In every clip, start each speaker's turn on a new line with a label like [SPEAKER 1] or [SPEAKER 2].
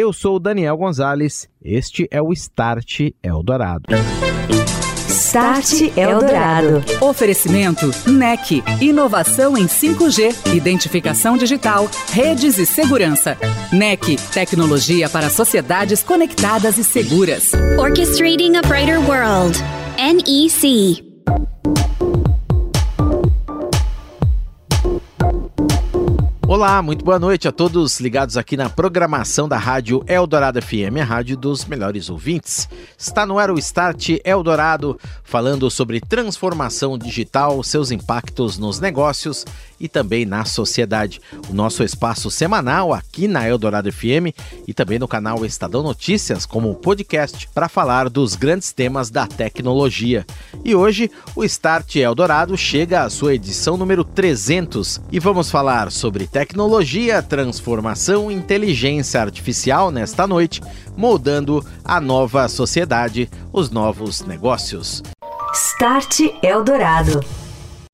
[SPEAKER 1] Eu sou Daniel Gonzalez, este é o Start Eldorado.
[SPEAKER 2] Start Eldorado.
[SPEAKER 3] Oferecimento NEC. Inovação em 5G, identificação digital, redes e segurança. NEC. Tecnologia para sociedades conectadas e seguras.
[SPEAKER 4] Orchestrating a Brighter World. NEC.
[SPEAKER 1] Olá, muito boa noite a todos ligados aqui na programação da Rádio Eldorado FM, a rádio dos melhores ouvintes. Está no ar o Start Eldorado, falando sobre transformação digital, seus impactos nos negócios e também na sociedade. O nosso espaço semanal aqui na Eldorado FM e também no canal Estadão Notícias, como podcast, para falar dos grandes temas da tecnologia. E hoje o Start Eldorado chega à sua edição número 300 e vamos falar sobre tecnologia, transformação e inteligência artificial nesta noite, moldando a nova sociedade, os novos negócios.
[SPEAKER 2] Start Eldorado.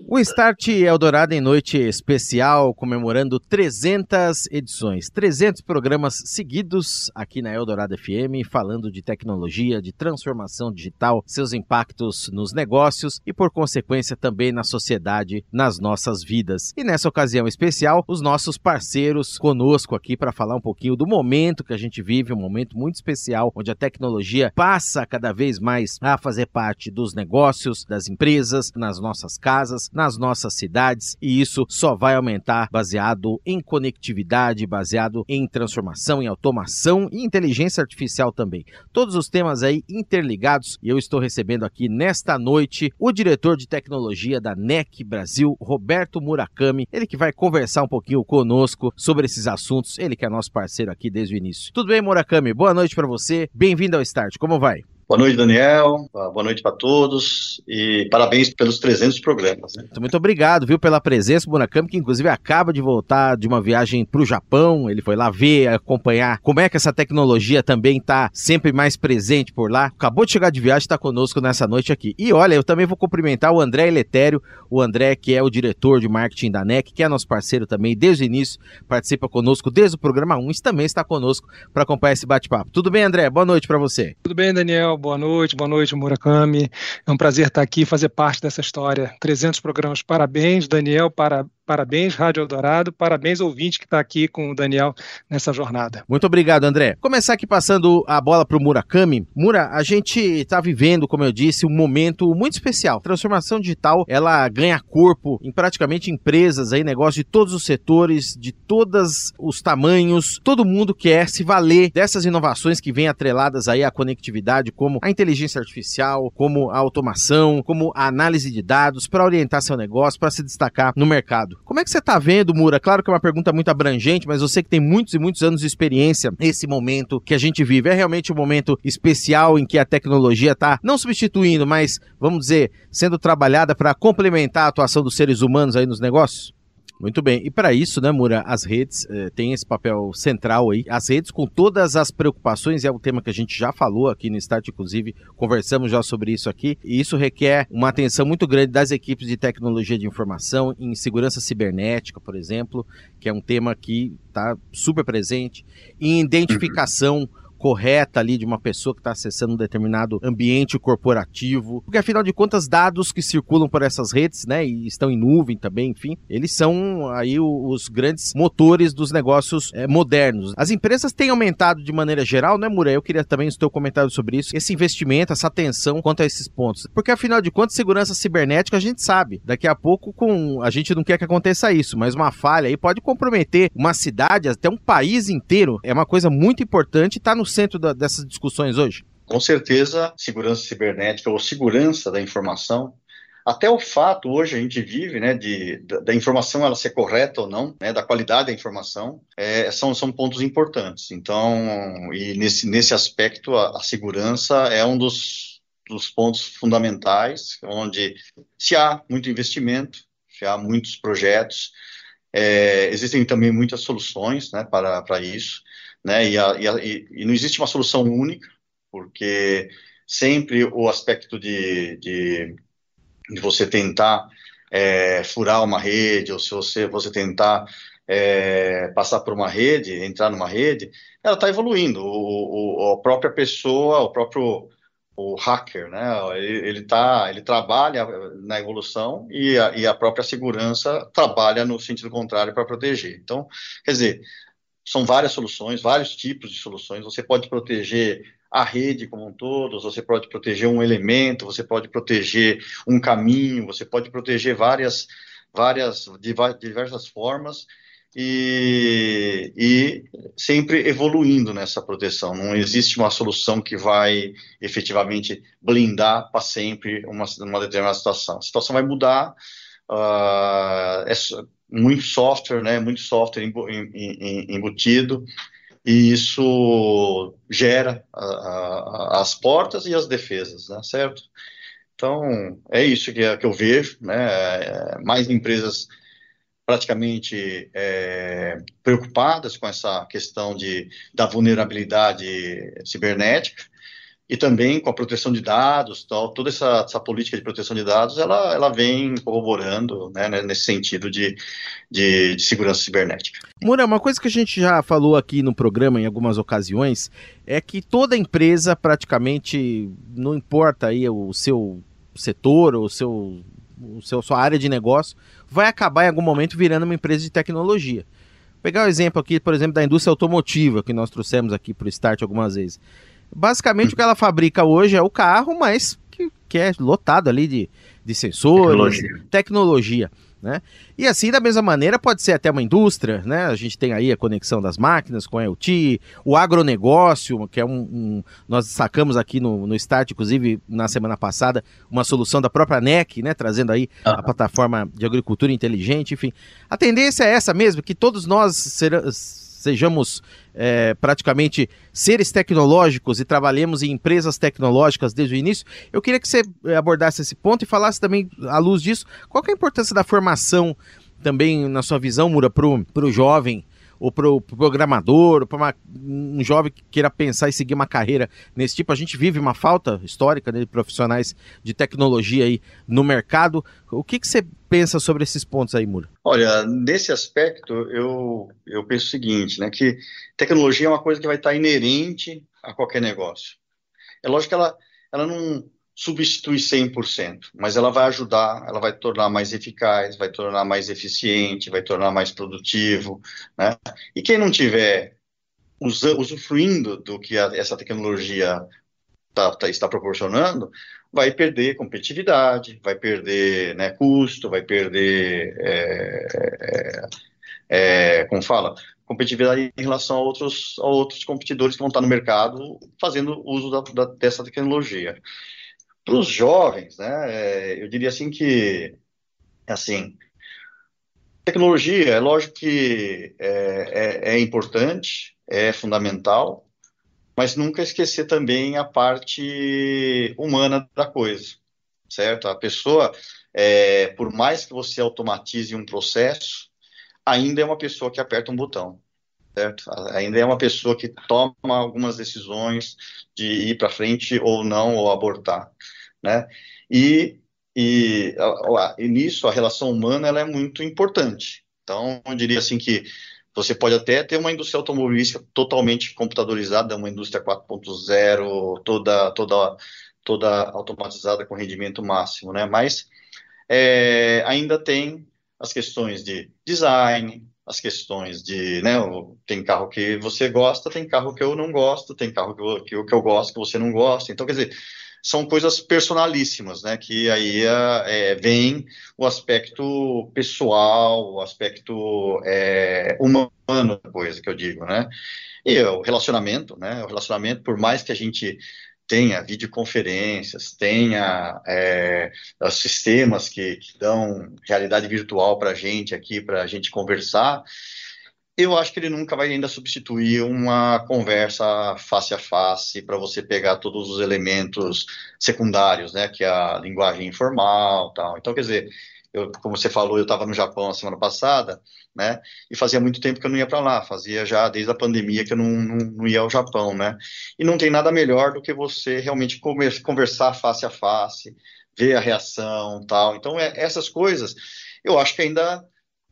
[SPEAKER 1] O Start Eldorado em noite especial, comemorando 300 edições, 300 programas seguidos aqui na Eldorado FM, falando de tecnologia, de transformação digital, seus impactos nos negócios e, por consequência, também na sociedade, nas nossas vidas. E nessa ocasião especial, os nossos parceiros conosco aqui para falar um pouquinho do momento que a gente vive, um momento muito especial, onde a tecnologia passa cada vez mais a fazer parte dos negócios, das empresas, nas nossas casas nas nossas cidades e isso só vai aumentar baseado em conectividade, baseado em transformação, em automação e inteligência artificial também. Todos os temas aí interligados e eu estou recebendo aqui nesta noite o diretor de tecnologia da NEC Brasil, Roberto Murakami, ele que vai conversar um pouquinho conosco sobre esses assuntos, ele que é nosso parceiro aqui desde o início. Tudo bem, Murakami? Boa noite para você. Bem-vindo ao Start. Como vai?
[SPEAKER 5] Boa noite, Daniel. Boa noite para todos e parabéns pelos 300 programas. Né?
[SPEAKER 1] Muito obrigado, viu, pela presença, Bonacamp, que inclusive acaba de voltar de uma viagem para o Japão. Ele foi lá ver, acompanhar como é que essa tecnologia também está sempre mais presente por lá. Acabou de chegar de viagem, está conosco nessa noite aqui. E olha, eu também vou cumprimentar o André Eletério, o André que é o diretor de marketing da NEC, que é nosso parceiro também desde o início, participa conosco desde o programa 1 e também está conosco para acompanhar esse bate-papo. Tudo bem, André? Boa noite para você.
[SPEAKER 6] Tudo bem, Daniel boa noite, boa noite, Murakami. É um prazer estar aqui fazer parte dessa história. 300 programas, parabéns, Daniel, para, Parabéns, Rádio Eldorado, parabéns, ouvinte que está aqui com o Daniel nessa jornada.
[SPEAKER 1] Muito obrigado, André. Começar aqui passando a bola para o Murakami. Mura, a gente está vivendo, como eu disse, um momento muito especial. Transformação digital, ela ganha corpo em praticamente empresas, aí, negócios de todos os setores, de todos os tamanhos. Todo mundo quer se valer dessas inovações que vêm atreladas aí à conectividade, como a inteligência artificial, como a automação, como a análise de dados, para orientar seu negócio, para se destacar no mercado. Como é que você está vendo, Mura? Claro que é uma pergunta muito abrangente, mas você que tem muitos e muitos anos de experiência nesse momento que a gente vive, é realmente um momento especial em que a tecnologia está não substituindo, mas vamos dizer, sendo trabalhada para complementar a atuação dos seres humanos aí nos negócios? Muito bem. E para isso, né, Mura, as redes eh, têm esse papel central aí. As redes com todas as preocupações, é um tema que a gente já falou aqui no Start, inclusive, conversamos já sobre isso aqui. E isso requer uma atenção muito grande das equipes de tecnologia de informação em segurança cibernética, por exemplo, que é um tema que está super presente, em identificação. Uhum correta ali de uma pessoa que está acessando um determinado ambiente corporativo. Porque afinal de contas, dados que circulam por essas redes, né, e estão em nuvem também, enfim, eles são aí os grandes motores dos negócios é, modernos. As empresas têm aumentado de maneira geral, né, Muré? Eu queria também o teu comentário sobre isso, esse investimento, essa atenção quanto a esses pontos. Porque afinal de contas, segurança cibernética a gente sabe. Daqui a pouco, com a gente não quer que aconteça isso, mas uma falha aí pode comprometer uma cidade, até um país inteiro. É uma coisa muito importante, está no centro da, dessas discussões hoje?
[SPEAKER 5] Com certeza, segurança cibernética ou segurança da informação até o fato hoje a gente vive, né, de, da, da informação ela ser correta ou não, né, da qualidade da informação, é, são, são pontos importantes. Então, e nesse, nesse aspecto, a, a segurança é um dos dos pontos fundamentais, onde se há muito investimento, se há muitos projetos, é, existem também muitas soluções né, para, para isso, né, e, a, e, a, e, não existe uma solução única, porque sempre o aspecto de, de, de você tentar é, furar uma rede, ou se você, você tentar é, passar por uma rede, entrar numa rede, ela está evoluindo. O, o, a própria pessoa, o próprio o hacker, né? Ele, ele, tá, ele trabalha na evolução e a, e a própria segurança trabalha no sentido contrário para proteger. Então, quer dizer, são várias soluções, vários tipos de soluções. Você pode proteger a rede como um todo, você pode proteger um elemento, você pode proteger um caminho, você pode proteger várias, várias, de diversas formas e, e, sempre evoluindo nessa proteção. Não existe uma solução que vai efetivamente blindar para sempre uma, uma determinada situação. A situação vai mudar, uh, é muito software, né, muito software embutido, e isso gera a, a, as portas e as defesas, né, certo? Então, é isso que, é, que eu vejo, né, é, mais empresas praticamente é, preocupadas com essa questão de, da vulnerabilidade cibernética e também com a proteção de dados, tal, toda essa, essa política de proteção de dados, ela, ela vem corroborando né, né nesse sentido de, de, de, segurança cibernética.
[SPEAKER 1] Moura, uma coisa que a gente já falou aqui no programa em algumas ocasiões é que toda empresa praticamente, não importa aí o seu setor, o seu, o seu sua área de negócio, vai acabar em algum momento virando uma empresa de tecnologia. Vou pegar o um exemplo aqui, por exemplo, da indústria automotiva, que nós trouxemos aqui para o Start algumas vezes. Basicamente, o que ela fabrica hoje é o carro, mas que, que é lotado ali de, de sensores, tecnologia. tecnologia. Né? E assim, da mesma maneira, pode ser até uma indústria, né? A gente tem aí a conexão das máquinas com a IoT, o agronegócio, que é um. um nós sacamos aqui no, no Start, inclusive na semana passada, uma solução da própria NEC, né? Trazendo aí a plataforma de agricultura inteligente, enfim. A tendência é essa mesmo, que todos nós seramos sejamos é, praticamente seres tecnológicos e trabalhemos em empresas tecnológicas desde o início, eu queria que você é, abordasse esse ponto e falasse também, à luz disso, qual é a importância da formação também, na sua visão, Mura, para o jovem ou para o pro programador, para um jovem que queira pensar e seguir uma carreira nesse tipo. A gente vive uma falta histórica né, de profissionais de tecnologia aí no mercado. O que, que você pensa sobre esses pontos aí, Mura?
[SPEAKER 5] Olha, nesse aspecto, eu, eu penso o seguinte, né, que tecnologia é uma coisa que vai estar inerente a qualquer negócio. É lógico que ela, ela não substitui 100%, mas ela vai ajudar, ela vai tornar mais eficaz, vai tornar mais eficiente, vai tornar mais produtivo, né? E quem não tiver usufruindo do que a, essa tecnologia tá, tá, está proporcionando, vai perder competitividade, vai perder né, custo, vai perder, é, é, é, como fala, competitividade em relação a outros, a outros competidores que vão estar no mercado fazendo uso da, da, dessa tecnologia. Para os jovens, né, é, eu diria assim que, assim, tecnologia, é lógico que é, é, é importante, é fundamental, mas nunca esquecer também a parte humana da coisa, certo? A pessoa, é, por mais que você automatize um processo, ainda é uma pessoa que aperta um botão, certo? Ainda é uma pessoa que toma algumas decisões de ir para frente ou não, ou abortar né? E, e, e nisso a relação humana ela é muito importante. Então, eu diria assim que você pode até ter uma indústria automobilística totalmente computadorizada, uma indústria 4.0, toda, toda, toda automatizada com rendimento máximo, né? Mas é, ainda tem as questões de design, as questões de, né, tem carro que você gosta, tem carro que eu não gosto, tem carro que eu, que eu, que eu gosto que você não gosta. Então, quer dizer, são coisas personalíssimas, né? Que aí é, vem o aspecto pessoal, o aspecto é, humano da coisa que eu digo, né? E o relacionamento, né? O relacionamento, por mais que a gente tenha videoconferências, tenha é, sistemas que, que, dão realidade virtual para a gente aqui, para a gente conversar, eu acho que ele nunca vai ainda substituir uma conversa face a face para você pegar todos os elementos secundários, né, que é a linguagem informal, tal. Então, quer dizer, eu, como você falou, eu estava no Japão a semana passada, né, e fazia muito tempo que eu não ia para lá, fazia já desde a pandemia que eu não, não, não, ia ao Japão, né, e não tem nada melhor do que você realmente conversar face a face, ver a reação, tal. Então, é, essas coisas, eu acho que ainda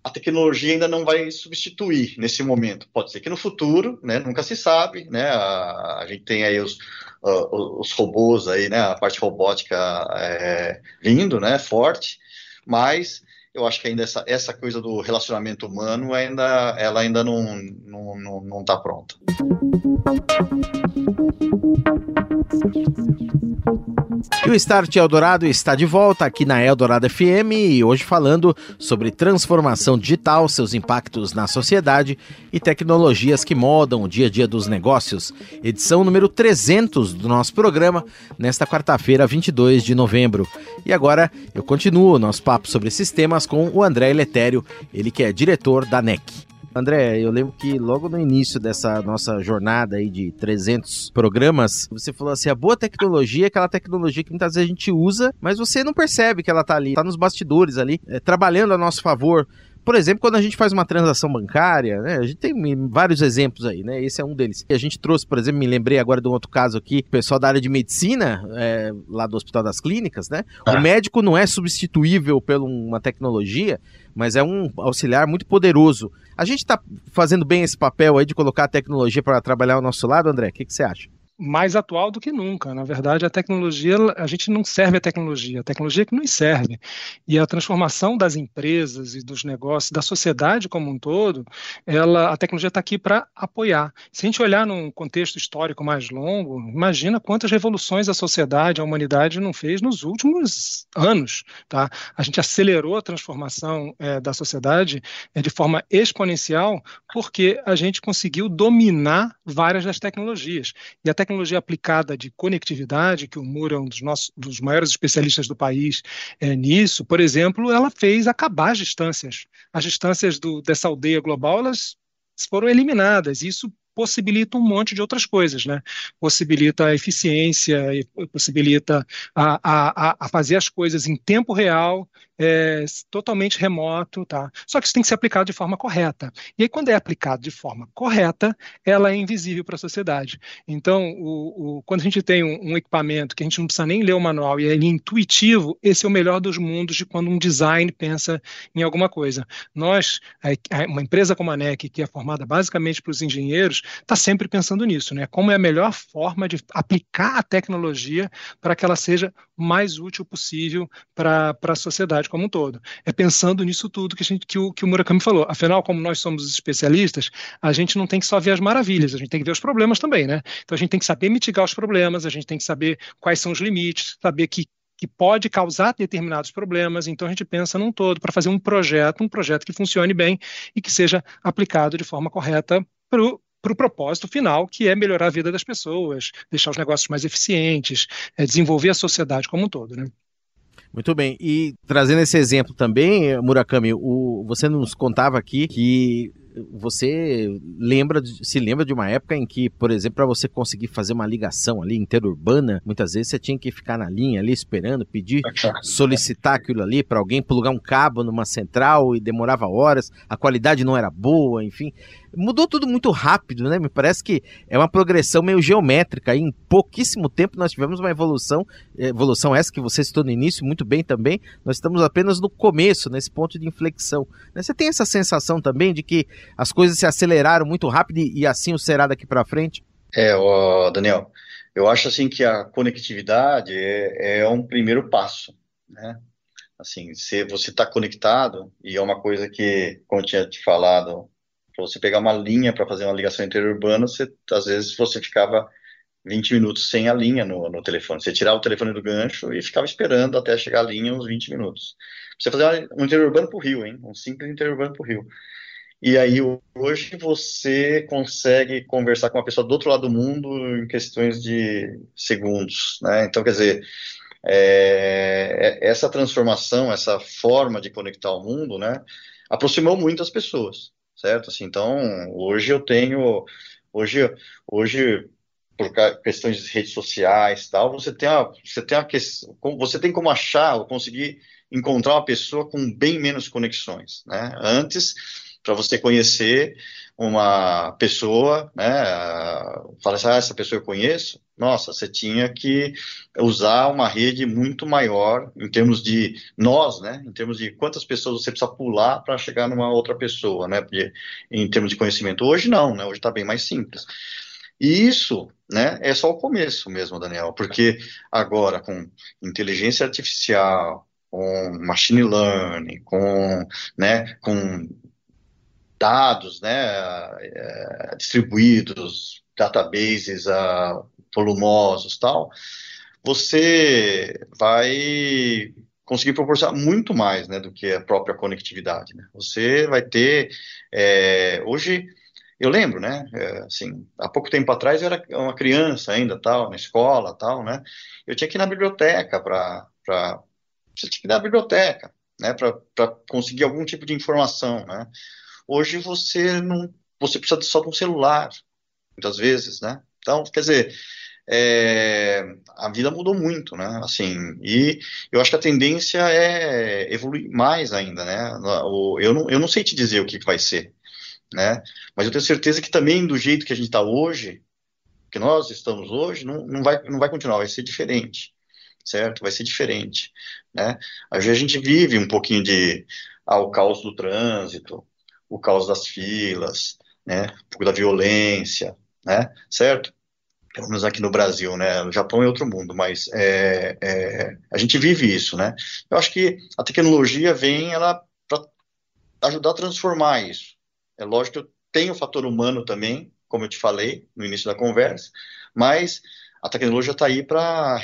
[SPEAKER 5] a tecnologia ainda não vai substituir nesse momento. Pode ser que no futuro, né, nunca se sabe, né, a, a gente tem aí os, uh, os robôs aí, né, a parte robótica é, vindo, né, forte, mas eu acho que ainda essa, essa coisa do relacionamento humano ainda ela ainda não não, não, não tá pronta.
[SPEAKER 1] E o Start Eldorado está de volta aqui na Eldorado FM e hoje falando sobre transformação digital, seus impactos na sociedade e tecnologias que modam o dia a dia dos negócios. Edição número 300 do nosso programa, nesta quarta-feira, 22 de novembro. E agora eu continuo nosso papo sobre esses temas com o André Letério, ele que é diretor da NEC. André, eu lembro que logo no início dessa nossa jornada aí de 300 programas, você falou assim, a boa tecnologia é aquela tecnologia que muitas vezes a gente usa, mas você não percebe que ela tá ali, tá nos bastidores ali, é, trabalhando a nosso favor. Por exemplo, quando a gente faz uma transação bancária, né, a gente tem vários exemplos aí, né? Esse é um deles. A gente trouxe, por exemplo, me lembrei agora de um outro caso aqui, o pessoal da área de medicina, é, lá do Hospital das Clínicas, né? Ah. O médico não é substituível por uma tecnologia, mas é um auxiliar muito poderoso. A gente está fazendo bem esse papel aí de colocar a tecnologia para trabalhar ao nosso lado, André? O que, que você acha?
[SPEAKER 6] Mais atual do que nunca. Na verdade, a tecnologia, a gente não serve a tecnologia, a tecnologia é que nos serve. E a transformação das empresas e dos negócios, da sociedade como um todo, ela, a tecnologia está aqui para apoiar. Se a gente olhar num contexto histórico mais longo, imagina quantas revoluções a sociedade, a humanidade não fez nos últimos anos. Tá? A gente acelerou a transformação é, da sociedade é, de forma exponencial porque a gente conseguiu dominar várias das tecnologias. E a tecnologia aplicada de conectividade, que o Moura é um dos, nossos, dos maiores especialistas do país é, nisso, por exemplo, ela fez acabar as distâncias. As distâncias do, dessa aldeia global, elas foram eliminadas. Isso possibilita um monte de outras coisas, né? Possibilita a eficiência, possibilita a, a, a fazer as coisas em tempo real, é, totalmente remoto, tá? Só que isso tem que ser aplicado de forma correta. E aí, quando é aplicado de forma correta, ela é invisível para a sociedade. Então, o, o, quando a gente tem um, um, equipamento que a gente não precisa nem ler o manual e ele é intuitivo, esse é o melhor dos mundos de quando um design pensa em alguma coisa. Nós, uma empresa como a NEC, que é formada basicamente para os engenheiros, está sempre pensando nisso, né? Como é a melhor forma de aplicar a tecnologia para que ela seja mais útil possível para a sociedade como um todo. É pensando nisso tudo que, a gente, que, o, que o Murakami falou. Afinal, como nós somos especialistas, a gente não tem que só ver as maravilhas, a gente tem que ver os problemas também, né? Então a gente tem que saber mitigar os problemas, a gente tem que saber quais são os limites, saber que que pode causar determinados problemas, então a gente pensa num todo para fazer um projeto, um projeto que funcione bem e que seja aplicado de forma correta para o para o propósito final, que é melhorar a vida das pessoas, deixar os negócios mais eficientes, é, desenvolver a sociedade como um todo. Né?
[SPEAKER 1] Muito bem. E trazendo esse exemplo também, Murakami, o, você nos contava aqui que você lembra, se lembra de uma época em que, por exemplo, para você conseguir fazer uma ligação ali interurbana, muitas vezes você tinha que ficar na linha ali esperando, pedir, solicitar aquilo ali para alguém plugar um cabo numa central e demorava horas, a qualidade não era boa, enfim. Mudou tudo muito rápido, né? Me parece que é uma progressão meio geométrica. em pouquíssimo tempo nós tivemos uma evolução, evolução essa que você citou no início muito bem também. Nós estamos apenas no começo, nesse ponto de inflexão. Né? Você tem essa sensação também de que as coisas se aceleraram muito rápido e assim o será daqui para frente?
[SPEAKER 5] É, ó, Daniel, eu acho assim que a conectividade é, é um primeiro passo, né? Assim, se você está conectado, e é uma coisa que, como eu tinha te falado, para você pegar uma linha para fazer uma ligação interurbana, você, às vezes você ficava 20 minutos sem a linha no, no telefone. Você tirava o telefone do gancho e ficava esperando até chegar a linha uns 20 minutos. Você fazer um interurbano para o Rio, hein? Um simples interurbano para o Rio. E aí hoje você consegue conversar com uma pessoa do outro lado do mundo em questões de segundos, né? Então, quer dizer, é, é, essa transformação, essa forma de conectar o mundo, né, aproximou muitas pessoas, certo? Assim, então, hoje eu tenho, hoje, hoje por questões de redes sociais tal, você tem a, você tem a você tem como achar ou conseguir encontrar uma pessoa com bem menos conexões, né? Antes, para você conhecer uma pessoa, né, fala assim, ah, essa pessoa eu conheço, nossa, você tinha que usar uma rede muito maior em termos de nós, né, em termos de quantas pessoas você precisa pular para chegar numa outra pessoa, né, porque, em termos de conhecimento. Hoje não, né, hoje está bem mais simples. E isso, né, é só o começo mesmo, Daniel, porque agora com inteligência artificial, com machine learning, com, né, com dados, né, é, distribuídos, databases uh, volumosos, tal, você vai conseguir proporcionar muito mais, né, do que a própria conectividade, né? Você vai ter, é, hoje eu lembro, né, é, assim, há pouco tempo atrás eu era uma criança ainda, tal, na escola, tal, né, eu tinha que ir na biblioteca para você tinha que ir na biblioteca, né, para conseguir algum tipo de informação, né. Hoje você não, você precisa só de um celular, muitas vezes, né. Então, quer dizer, é, a vida mudou muito, né? Assim, e eu acho que a tendência é evoluir mais ainda, né? Eu não, eu não sei te dizer o que vai ser, né? Mas eu tenho certeza que também do jeito que a gente está hoje, que nós estamos hoje, não, não, vai, não vai continuar, vai ser diferente certo? Vai ser diferente, né? Às vezes a gente vive um pouquinho de ah, o caos do trânsito, o caos das filas, né? Um pouco da violência, né? Certo? Pelo menos aqui no Brasil, né? No Japão é outro mundo, mas é, é, a gente vive isso, né? Eu acho que a tecnologia vem ela para ajudar a transformar isso. É lógico que tem o fator humano também, como eu te falei no início da conversa, mas a tecnologia está aí para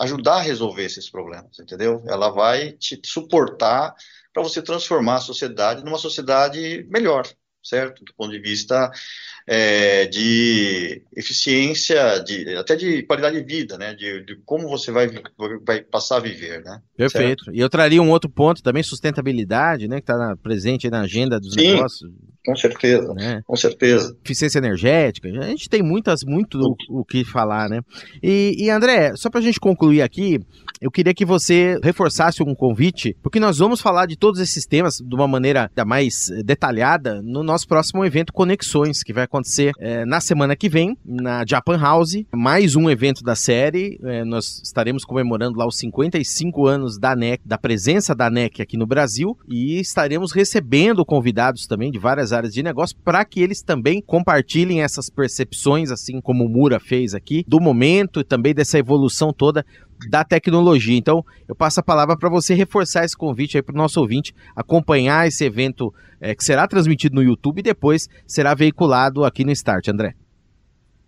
[SPEAKER 5] ajudar a resolver esses problemas, entendeu? Ela vai te suportar para você transformar a sociedade numa sociedade melhor, certo? Do ponto de vista é, de eficiência, de, até de qualidade de vida, né? De, de, como você vai, vai passar a viver, né?
[SPEAKER 1] Perfeito. Certo? E eu traria um outro ponto também, sustentabilidade, né? Que está presente na agenda dos Sim. negócios.
[SPEAKER 5] Com certeza, né? com certeza.
[SPEAKER 1] Eficiência energética, a gente tem muitas, muito o, o que falar, né? E, e André, só para a gente concluir aqui, eu queria que você reforçasse um convite, porque nós vamos falar de todos esses temas de uma maneira mais detalhada no nosso próximo evento Conexões, que vai acontecer é, na semana que vem, na Japan House, mais um evento da série. É, nós estaremos comemorando lá os 55 anos da NEC, da presença da NEC aqui no Brasil, e estaremos recebendo convidados também de várias áreas de negócio para que eles também compartilhem essas percepções, assim como o Mura fez aqui, do momento e também dessa evolução toda da tecnologia. Então, eu passo a palavra para você reforçar esse convite aí para o nosso ouvinte acompanhar esse evento é, que será transmitido no YouTube e depois será veiculado aqui no Start, André.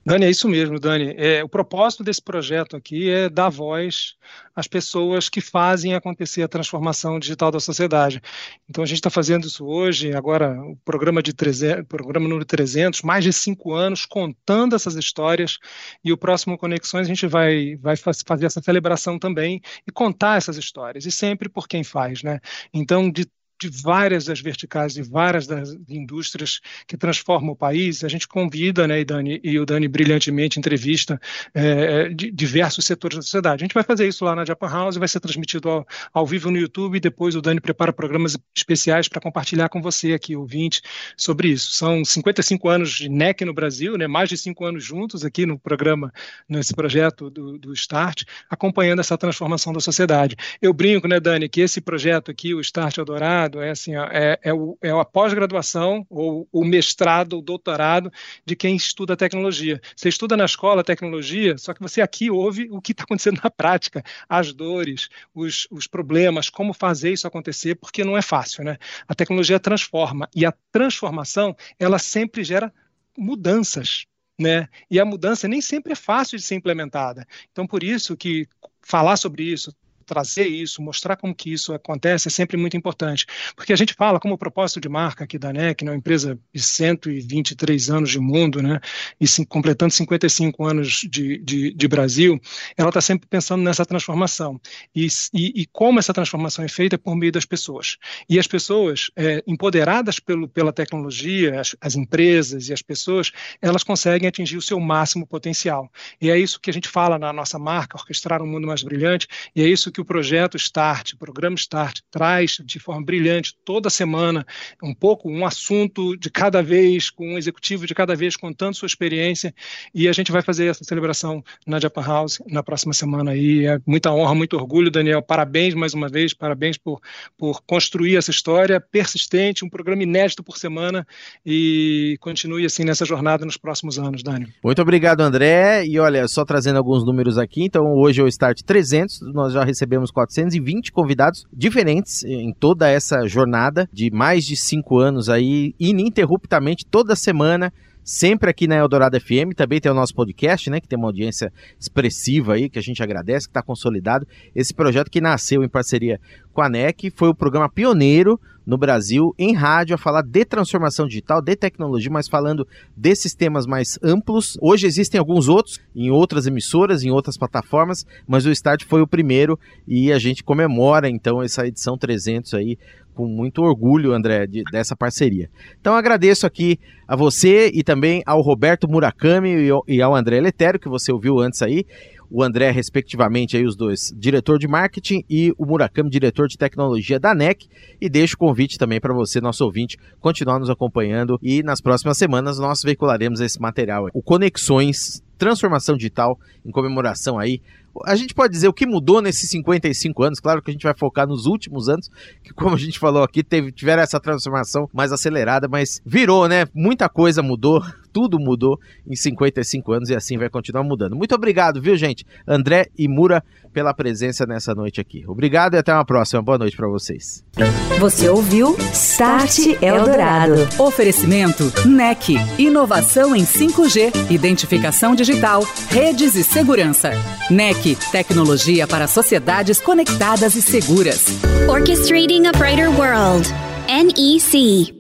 [SPEAKER 6] Dani, é isso mesmo, Dani. É, o propósito desse projeto aqui é dar voz às pessoas que fazem acontecer a transformação digital da sociedade. Então, a gente está fazendo isso hoje, agora, o programa, de 300, programa número 300, mais de cinco anos, contando essas histórias, e o próximo Conexões a gente vai, vai fazer essa celebração também e contar essas histórias, e sempre por quem faz, né? Então, de de várias das verticais, de várias das indústrias que transformam o país. A gente convida, né, e, Dani, e o Dani brilhantemente entrevista é, de diversos setores da sociedade. A gente vai fazer isso lá na Japan House, vai ser transmitido ao, ao vivo no YouTube, e depois o Dani prepara programas especiais para compartilhar com você aqui, ouvinte, sobre isso. São 55 anos de NEC no Brasil, né, mais de cinco anos juntos aqui no programa, nesse projeto do, do Start, acompanhando essa transformação da sociedade. Eu brinco, né, Dani, que esse projeto aqui, o Start Eldorado, mestrado, é assim, é, é, o, é a pós-graduação, ou o mestrado, o doutorado de quem estuda tecnologia. Você estuda na escola tecnologia, só que você aqui ouve o que está acontecendo na prática, as dores, os, os problemas, como fazer isso acontecer, porque não é fácil, né? A tecnologia transforma, e a transformação, ela sempre gera mudanças, né? E a mudança nem sempre é fácil de ser implementada. Então, por isso que falar sobre isso, trazer isso, mostrar como que isso acontece é sempre muito importante, porque a gente fala como propósito de marca aqui da NEC, né, uma empresa de 123 anos de mundo, né, e completando 55 anos de, de, de Brasil, ela está sempre pensando nessa transformação e, e, e, como essa transformação é feita por meio das pessoas. E as pessoas, é, empoderadas pelo, pela tecnologia, as, as empresas e as pessoas, elas conseguem atingir o seu máximo potencial. E é isso que a gente fala na nossa marca, Orquestrar um Mundo Mais Brilhante, e é isso que o projeto START, o programa START, traz de forma brilhante toda semana, um pouco, um assunto de cada vez, com um executivo de cada vez contando sua experiência, e a gente vai fazer essa celebração na Japan House na próxima semana aí. É muita honra, muito orgulho, Daniel. Parabéns mais uma vez, parabéns por, por construir essa história persistente, um programa inédito por semana, e continue assim nessa jornada nos próximos anos, Dani.
[SPEAKER 1] Muito obrigado, André. E olha, só trazendo alguns números aqui, então hoje é o Start 300, nós já recebemos 420 convidados diferentes em toda essa jornada de mais de cinco anos aí, ininterruptamente, toda semana sempre aqui na Eldorado FM. Também tem o nosso podcast, né? Que tem uma audiência expressiva aí, que a gente agradece, que está consolidado. Esse projeto que nasceu em parceria com a NEC foi o programa pioneiro no Brasil em rádio a falar de transformação digital, de tecnologia, mas falando desses temas mais amplos. Hoje existem alguns outros em outras emissoras, em outras plataformas, mas o Start foi o primeiro e a gente comemora então essa edição 300 aí com muito orgulho, André, de, dessa parceria. Então agradeço aqui a você e também ao Roberto Murakami e ao André Letério, que você ouviu antes aí o André, respectivamente, aí os dois, diretor de marketing, e o Murakami, diretor de tecnologia da NEC. E deixo o convite também para você, nosso ouvinte, continuar nos acompanhando. E nas próximas semanas nós veicularemos esse material. O Conexões Transformação Digital, em comemoração aí a gente pode dizer o que mudou nesses 55 anos, claro que a gente vai focar nos últimos anos, que como a gente falou aqui, teve, tiveram essa transformação mais acelerada, mas virou, né? Muita coisa mudou, tudo mudou em 55 anos e assim vai continuar mudando. Muito obrigado, viu, gente? André e Mura pela presença nessa noite aqui. Obrigado e até uma próxima. Boa noite para vocês.
[SPEAKER 2] Você ouviu Start Eldorado.
[SPEAKER 3] Oferecimento NEC, inovação em 5G, identificação digital, redes e segurança. NEC, tecnologia para sociedades conectadas e seguras.
[SPEAKER 4] Orchestrating a Brighter World. NEC.